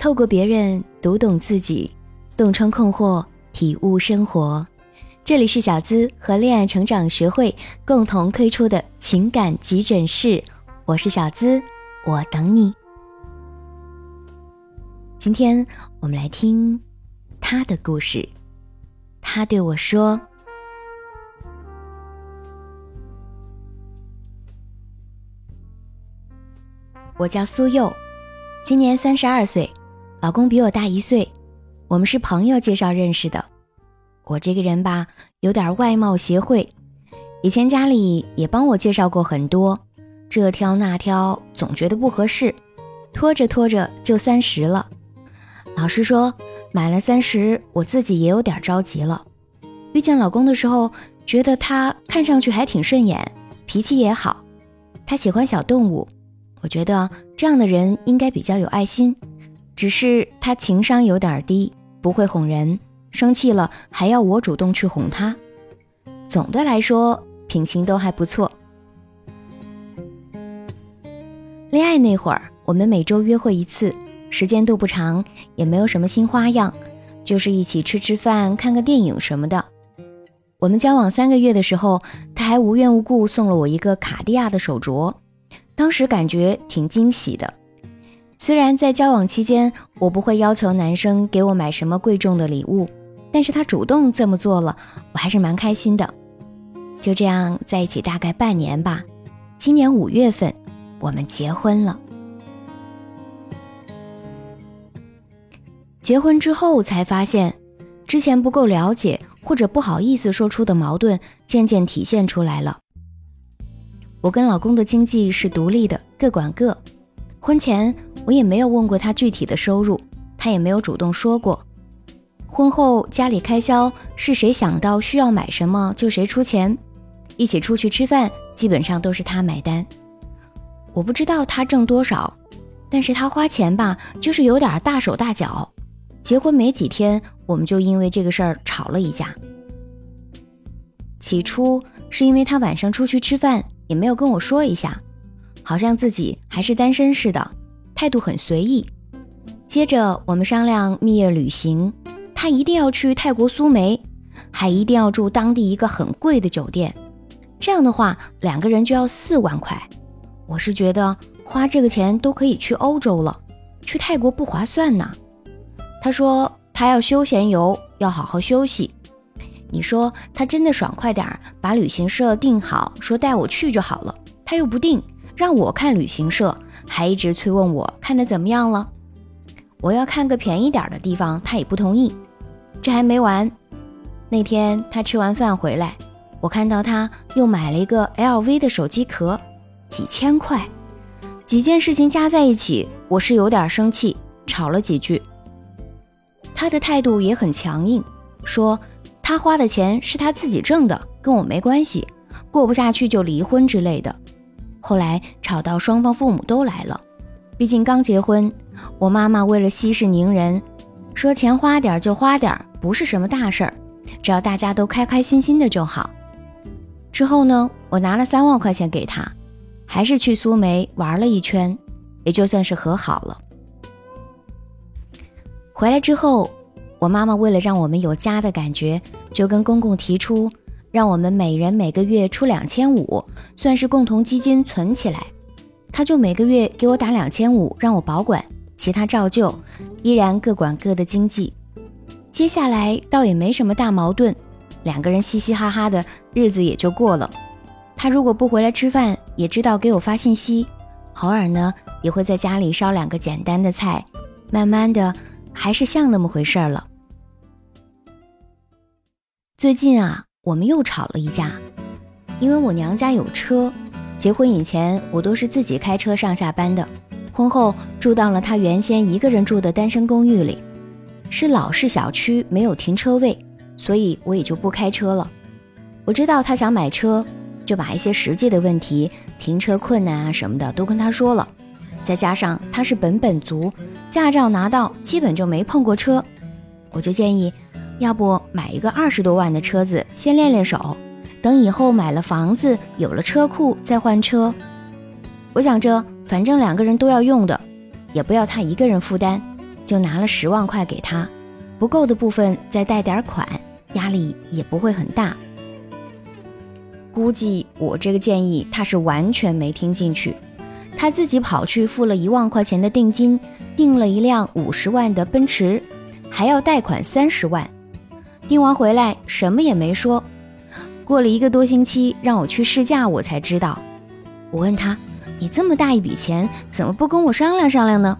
透过别人读懂自己，洞穿困惑，体悟生活。这里是小资和恋爱成长学会共同推出的情感急诊室，我是小资，我等你。今天我们来听他的故事。他对我说：“我叫苏佑，今年三十二岁，老公比我大一岁，我们是朋友介绍认识的。我这个人吧，有点外貌协会，以前家里也帮我介绍过很多，这挑那挑，总觉得不合适，拖着拖着就三十了。老实说。”满了三十，我自己也有点着急了。遇见老公的时候，觉得他看上去还挺顺眼，脾气也好。他喜欢小动物，我觉得这样的人应该比较有爱心。只是他情商有点低，不会哄人，生气了还要我主动去哄他。总的来说，品行都还不错。恋爱那会儿，我们每周约会一次。时间都不长，也没有什么新花样，就是一起吃吃饭、看个电影什么的。我们交往三个月的时候，他还无缘无故送了我一个卡地亚的手镯，当时感觉挺惊喜的。虽然在交往期间，我不会要求男生给我买什么贵重的礼物，但是他主动这么做了，我还是蛮开心的。就这样在一起大概半年吧，今年五月份，我们结婚了。结婚之后才发现，之前不够了解或者不好意思说出的矛盾，渐渐体现出来了。我跟老公的经济是独立的，各管各。婚前我也没有问过他具体的收入，他也没有主动说过。婚后家里开销是谁想到需要买什么就谁出钱，一起出去吃饭基本上都是他买单。我不知道他挣多少，但是他花钱吧，就是有点大手大脚。结婚没几天，我们就因为这个事儿吵了一架。起初是因为他晚上出去吃饭也没有跟我说一下，好像自己还是单身似的，态度很随意。接着我们商量蜜月旅行，他一定要去泰国苏梅，还一定要住当地一个很贵的酒店。这样的话，两个人就要四万块。我是觉得花这个钱都可以去欧洲了，去泰国不划算呢。他说他要休闲游，要好好休息。你说他真的爽快点，把旅行社订好，说带我去就好了。他又不定，让我看旅行社，还一直催问我看的怎么样了。我要看个便宜点的地方，他也不同意。这还没完，那天他吃完饭回来，我看到他又买了一个 LV 的手机壳，几千块。几件事情加在一起，我是有点生气，吵了几句。他的态度也很强硬，说他花的钱是他自己挣的，跟我没关系，过不下去就离婚之类的。后来吵到双方父母都来了，毕竟刚结婚，我妈妈为了息事宁人，说钱花点就花点，不是什么大事儿，只要大家都开开心心的就好。之后呢，我拿了三万块钱给他，还是去苏梅玩了一圈，也就算是和好了。回来之后，我妈妈为了让我们有家的感觉，就跟公公提出，让我们每人每个月出两千五，算是共同基金存起来。他就每个月给我打两千五，让我保管，其他照旧，依然各管各的经济。接下来倒也没什么大矛盾，两个人嘻嘻哈哈的日子也就过了。他如果不回来吃饭，也知道给我发信息，偶尔呢也会在家里烧两个简单的菜，慢慢的。还是像那么回事儿了。最近啊，我们又吵了一架，因为我娘家有车，结婚以前我都是自己开车上下班的，婚后住到了他原先一个人住的单身公寓里，是老式小区，没有停车位，所以我也就不开车了。我知道他想买车，就把一些实际的问题、停车困难啊什么的都跟他说了。再加上他是本本族，驾照拿到基本就没碰过车，我就建议，要不买一个二十多万的车子先练练手，等以后买了房子有了车库再换车。我想着反正两个人都要用的，也不要他一个人负担，就拿了十万块给他，不够的部分再贷点款，压力也不会很大。估计我这个建议他是完全没听进去，他自己跑去付了一万块钱的定金，订了一辆五十万的奔驰，还要贷款三十万。订完回来什么也没说。过了一个多星期，让我去试驾，我才知道。我问他：“你这么大一笔钱，怎么不跟我商量商量呢？”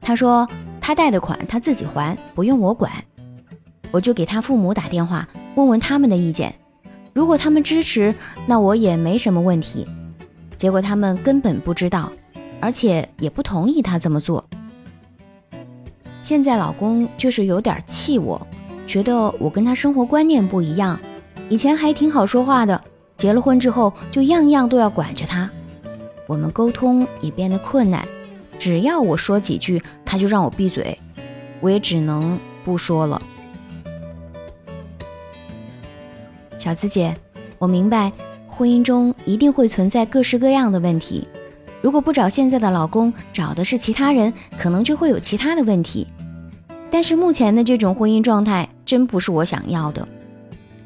他说：“他贷的款他自己还，不用我管。”我就给他父母打电话，问问他们的意见。如果他们支持，那我也没什么问题。结果他们根本不知道，而且也不同意他这么做。现在老公就是有点气我，觉得我跟他生活观念不一样。以前还挺好说话的，结了婚之后就样样都要管着他。我们沟通也变得困难，只要我说几句，他就让我闭嘴，我也只能不说了。小资姐，我明白，婚姻中一定会存在各式各样的问题。如果不找现在的老公，找的是其他人，可能就会有其他的问题。但是目前的这种婚姻状态，真不是我想要的。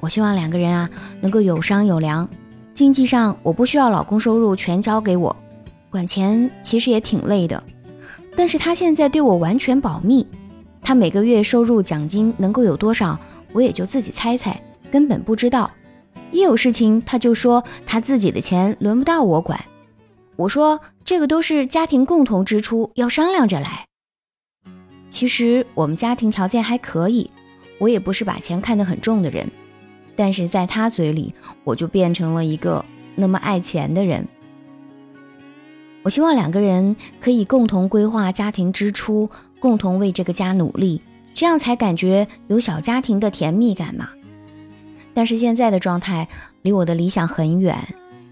我希望两个人啊能够有商有量，经济上我不需要老公收入全交给我，管钱其实也挺累的。但是他现在对我完全保密，他每个月收入奖金能够有多少，我也就自己猜猜，根本不知道。一有事情他就说他自己的钱轮不到我管，我说这个都是家庭共同支出，要商量着来。其实我们家庭条件还可以，我也不是把钱看得很重的人。但是在他嘴里，我就变成了一个那么爱钱的人。我希望两个人可以共同规划家庭支出，共同为这个家努力，这样才感觉有小家庭的甜蜜感嘛。但是现在的状态离我的理想很远，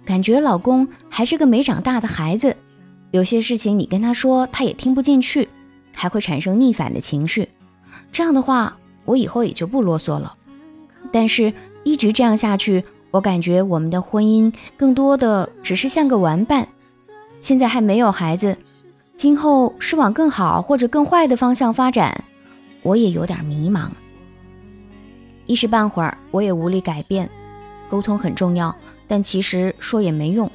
感觉老公还是个没长大的孩子，有些事情你跟他说，他也听不进去，还会产生逆反的情绪。这样的话，我以后也就不啰嗦了。但是。一直这样下去，我感觉我们的婚姻更多的只是像个玩伴。现在还没有孩子，今后是往更好或者更坏的方向发展，我也有点迷茫。一时半会儿我也无力改变。沟通很重要，但其实说也没用。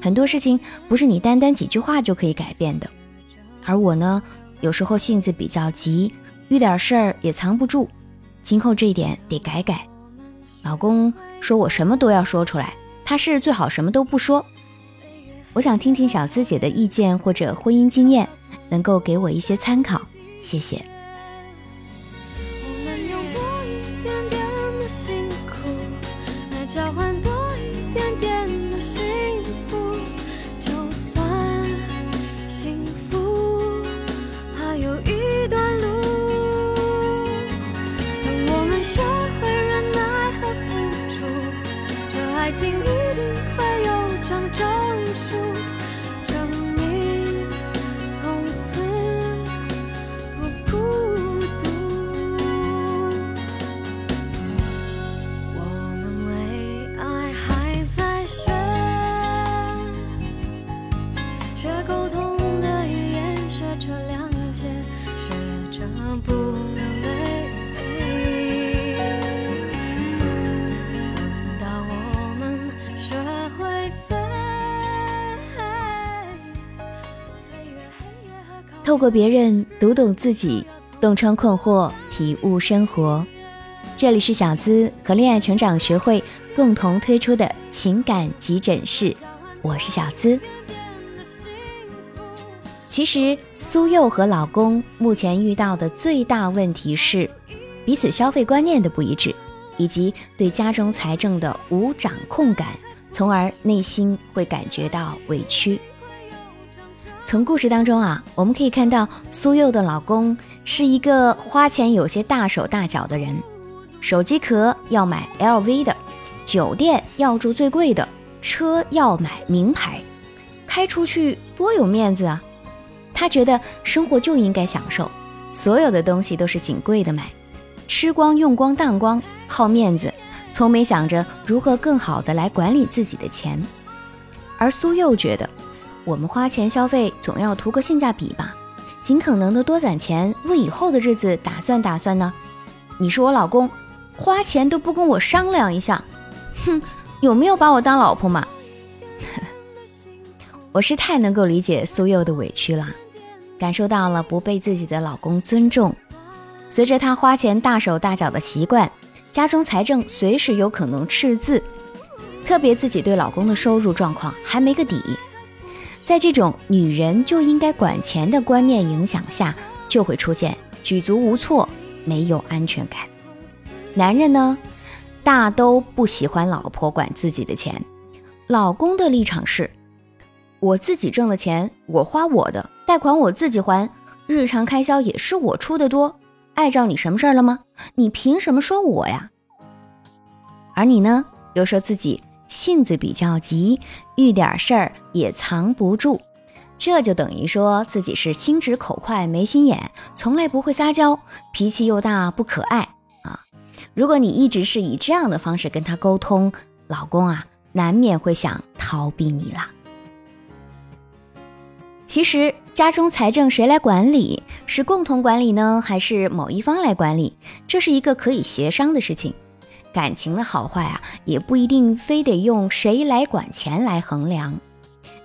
很多事情不是你单单几句话就可以改变的。而我呢，有时候性子比较急，遇点事儿也藏不住。今后这一点得改改。老公说：“我什么都要说出来，他是最好什么都不说。”我想听听小资姐的意见或者婚姻经验，能够给我一些参考，谢谢。透过别人读懂自己，洞穿困惑，体悟生活。这里是小资和恋爱成长学会共同推出的情感急诊室，我是小资。其实苏佑和老公目前遇到的最大问题是彼此消费观念的不一致，以及对家中财政的无掌控感，从而内心会感觉到委屈。从故事当中啊，我们可以看到苏佑的老公是一个花钱有些大手大脚的人，手机壳要买 LV 的，酒店要住最贵的，车要买名牌，开出去多有面子啊！他觉得生活就应该享受，所有的东西都是仅贵的买，吃光用光当光，好面子，从没想着如何更好的来管理自己的钱。而苏佑觉得。我们花钱消费总要图个性价比吧，尽可能的多攒钱，为以后的日子打算打算呢？你是我老公，花钱都不跟我商量一下，哼，有没有把我当老婆嘛？我是太能够理解苏佑的委屈了，感受到了不被自己的老公尊重。随着她花钱大手大脚的习惯，家中财政随时有可能赤字，特别自己对老公的收入状况还没个底，在这种女人就应该管钱的观念影响下，就会出现举足无措、没有安全感。男人呢，大都不喜欢老婆管自己的钱，老公的立场是。我自己挣的钱，我花我的，贷款我自己还，日常开销也是我出的多，碍着你什么事儿了吗？你凭什么说我呀？而你呢，又说自己性子比较急，遇点事儿也藏不住，这就等于说自己是心直口快、没心眼，从来不会撒娇，脾气又大不可爱啊！如果你一直是以这样的方式跟他沟通，老公啊，难免会想逃避你了。其实家中财政谁来管理？是共同管理呢，还是某一方来管理？这是一个可以协商的事情。感情的好坏啊，也不一定非得用谁来管钱来衡量。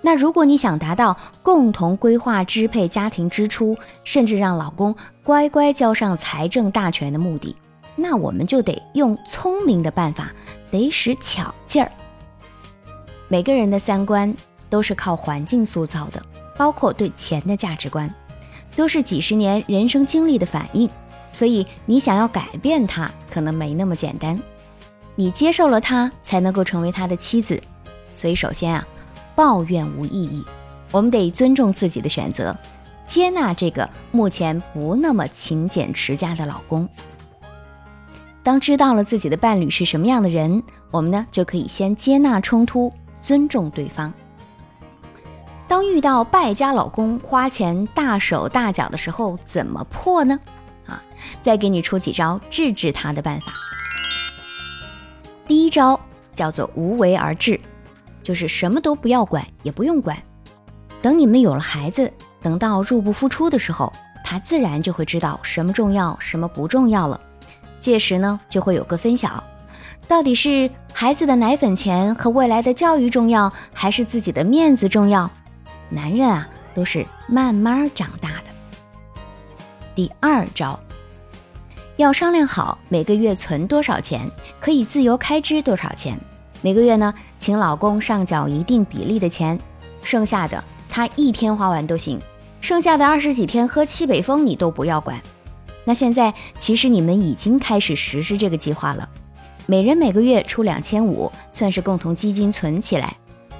那如果你想达到共同规划支配家庭支出，甚至让老公乖乖交上财政大权的目的，那我们就得用聪明的办法，得使巧劲儿。每个人的三观都是靠环境塑造的。包括对钱的价值观，都是几十年人生经历的反应，所以你想要改变他，可能没那么简单。你接受了他，才能够成为他的妻子。所以首先啊，抱怨无意义，我们得尊重自己的选择，接纳这个目前不那么勤俭持家的老公。当知道了自己的伴侣是什么样的人，我们呢就可以先接纳冲突，尊重对方。当遇到败家老公花钱大手大脚的时候，怎么破呢？啊，再给你出几招治治他的办法。第一招叫做无为而治，就是什么都不要管，也不用管。等你们有了孩子，等到入不敷出的时候，他自然就会知道什么重要，什么不重要了。届时呢，就会有个分晓，到底是孩子的奶粉钱和未来的教育重要，还是自己的面子重要？男人啊，都是慢慢长大的。第二招，要商量好每个月存多少钱，可以自由开支多少钱。每个月呢，请老公上缴一定比例的钱，剩下的他一天花完都行。剩下的二十几天喝西北风你都不要管。那现在其实你们已经开始实施这个计划了，每人每个月出两千五，算是共同基金存起来。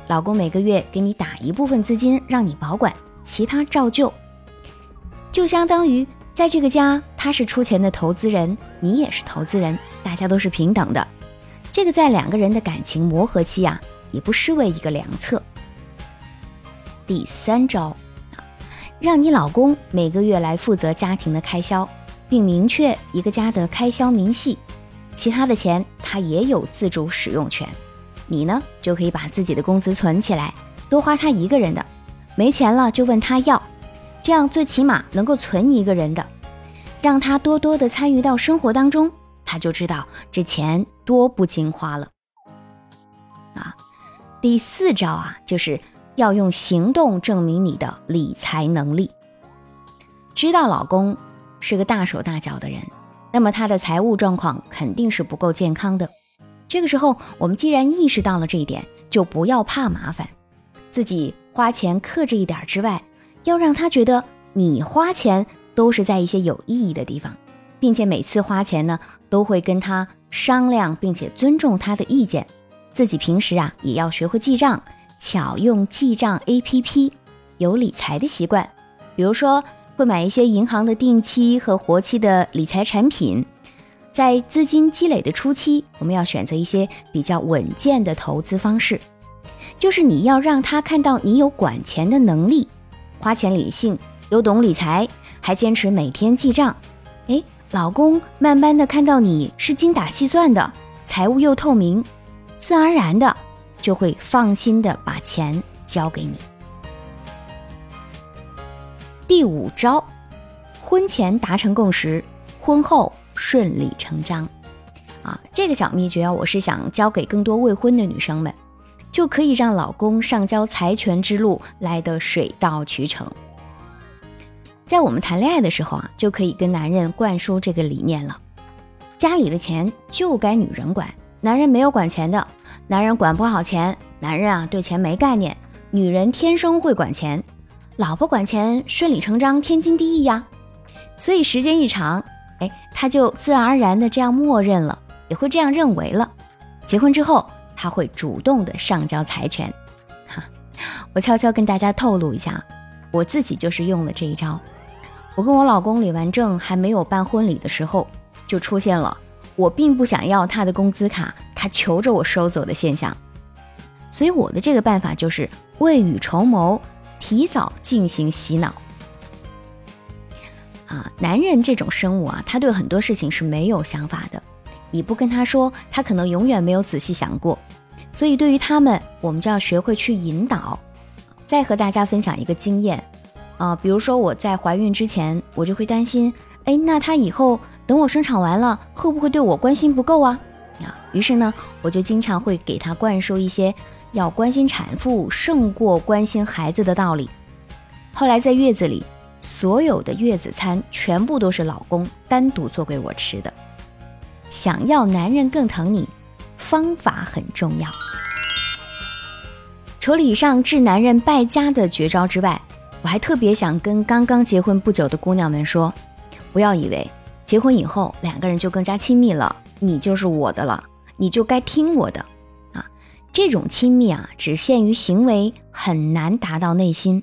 老公每个月给你打一部分资金让你保管，其他照旧，就相当于在这个家他是出钱的投资人，你也是投资人，大家都是平等的。这个在两个人的感情磨合期啊，也不失为一个良策。第三招，让你老公每个月来负责家庭的开销，并明确一个家的开销明细，其他的钱他也有自主使用权。你呢，就可以把自己的工资存起来，多花他一个人的，没钱了就问他要，这样最起码能够存一个人的，让他多多的参与到生活当中，他就知道这钱多不经花了。啊，第四招啊，就是要用行动证明你的理财能力。知道老公是个大手大脚的人，那么他的财务状况肯定是不够健康的。这个时候，我们既然意识到了这一点，就不要怕麻烦，自己花钱克制一点之外，要让他觉得你花钱都是在一些有意义的地方，并且每次花钱呢，都会跟他商量，并且尊重他的意见。自己平时啊，也要学会记账，巧用记账 APP，有理财的习惯，比如说会买一些银行的定期和活期的理财产品。在资金积累的初期，我们要选择一些比较稳健的投资方式，就是你要让他看到你有管钱的能力，花钱理性，又懂理财，还坚持每天记账。哎，老公慢慢的看到你是精打细算的，财务又透明，自然而然的就会放心的把钱交给你。第五招婚前达成共识，婚后顺理成章。啊，这个小秘诀，我是想教给更多未婚的女生们，就可以让老公上交财权之路来得水到渠成。在我们谈恋爱的时候啊，就可以跟男人灌输这个理念了：家里的钱就该女人管，男人没有管钱的，男人管不好钱，男人啊对钱没概念，女人天生会管钱，老婆管钱顺理成章，天经地义呀。所以时间一长，哎，他就自然而然的这样默认了。也会这样认为了。结婚之后，他会主动的上交财权。哈，我悄悄跟大家透露一下，我自己就是用了这一招。我跟我老公领完证还没有办婚礼的时候，就出现了我并不想要他的工资卡，他求着我收走的现象。所以我的这个办法就是未雨绸缪，提早进行洗脑。啊，男人这种生物啊，他对很多事情是没有想法的。你不跟他说，他可能永远没有仔细想过。所以对于他们，我们就要学会去引导。再和大家分享一个经验，啊，比如说我在怀孕之前，我就会担心，哎，那他以后等我生产完了，会不会对我关心不够啊？啊，于是呢，我就经常会给他灌输一些要关心产妇胜过关心孩子的道理。后来在月子里，所有的月子餐全部都是老公单独做给我吃的。想要男人更疼你，方法很重要。除了以上治男人败家的绝招之外，我还特别想跟刚刚结婚不久的姑娘们说：不要以为结婚以后两个人就更加亲密了，你就是我的了，你就该听我的啊！这种亲密啊，只限于行为，很难达到内心。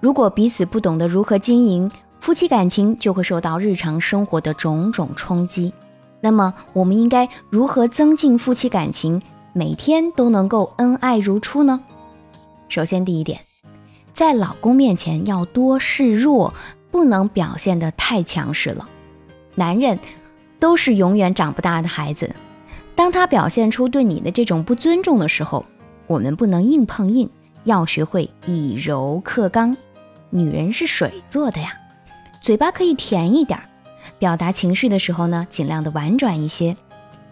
如果彼此不懂得如何经营夫妻感情，就会受到日常生活的种种冲击。那么，我们应该如何增进夫妻感情，每天都能够恩爱如初呢？首先，第一点，在老公面前要多示弱，不能表现得太强势了。男人都是永远长不大的孩子，当他表现出对你的这种不尊重的时候，我们不能硬碰硬，要学会以柔克刚。女人是水做的呀，嘴巴可以甜一点儿。表达情绪的时候呢，尽量的婉转一些。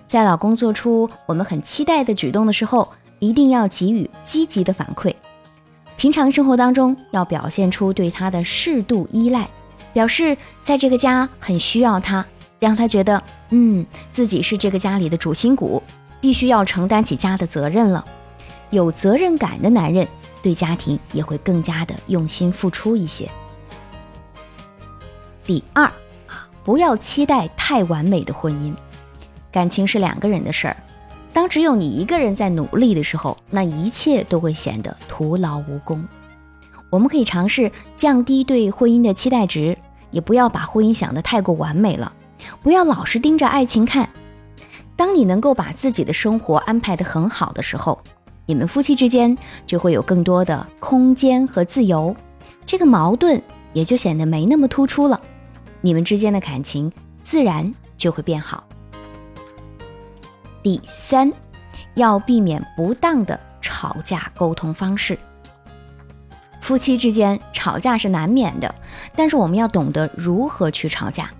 在老公做出我们很期待的举动的时候，一定要给予积极的反馈。平常生活当中，要表现出对他的适度依赖，表示在这个家很需要他，让他觉得，嗯，自己是这个家里的主心骨，必须要承担起家的责任了。有责任感的男人，对家庭也会更加的用心付出一些。第二。不要期待太完美的婚姻，感情是两个人的事儿。当只有你一个人在努力的时候，那一切都会显得徒劳无功。我们可以尝试降低对婚姻的期待值，也不要把婚姻想得太过完美了。不要老是盯着爱情看。当你能够把自己的生活安排得很好的时候，你们夫妻之间就会有更多的空间和自由，这个矛盾也就显得没那么突出了。你们之间的感情自然就会变好。第三，要避免不当的吵架沟通方式。夫妻之间吵架是难免的，但是我们要懂得如何去吵架。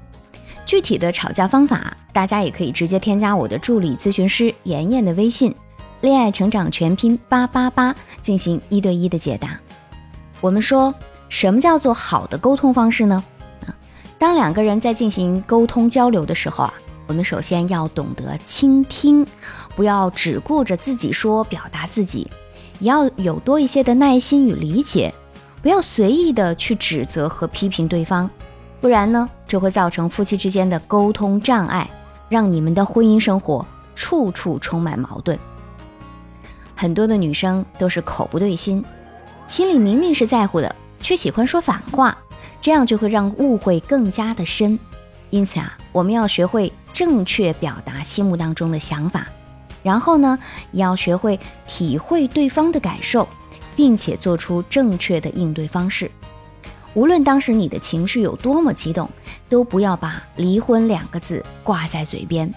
具体的吵架方法，大家也可以直接添加我的助理咨询师妍妍的微信“恋爱成长全拼八八八”进行一对一的解答。我们说什么叫做好的沟通方式呢？当两个人在进行沟通交流的时候啊，我们首先要懂得倾听，不要只顾着自己说表达自己，也要有多一些的耐心与理解，不要随意的去指责和批评对方，不然呢，就会造成夫妻之间的沟通障碍，让你们的婚姻生活处处充满矛盾。很多的女生都是口不对心，心里明明是在乎的，却喜欢说反话。这样就会让误会更加的深，因此啊，我们要学会正确表达心目当中的想法，然后呢，也要学会体会对方的感受，并且做出正确的应对方式。无论当时你的情绪有多么激动，都不要把离婚两个字挂在嘴边。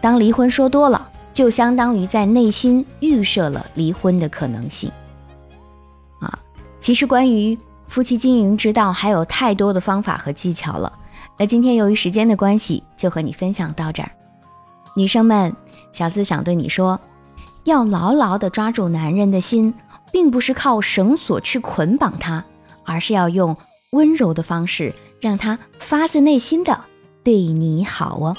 当离婚说多了，就相当于在内心预设了离婚的可能性。啊，其实关于。夫妻经营之道还有太多的方法和技巧了。那今天由于时间的关系，就和你分享到这儿。女生们，小资想对你说，要牢牢地抓住男人的心，并不是靠绳索去捆绑他，而是要用温柔的方式，让他发自内心的对你好哦。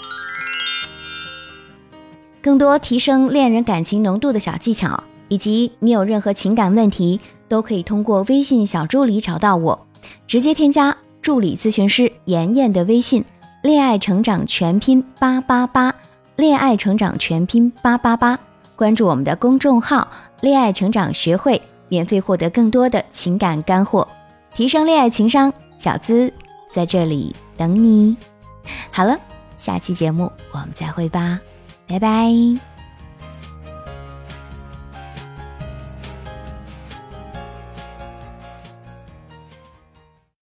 更多提升恋人感情浓度的小技巧，以及你有任何情感问题，都可以通过微信小助理找到我，直接添加助理咨询师妍妍的微信，恋爱成长全拼八八八。恋爱成长全拼八八八，关注我们的公众号“恋爱成长学会”，免费获得更多的情感干货，提升恋爱情商。小资在这里等你。好了，下期节目我们再会吧，拜拜。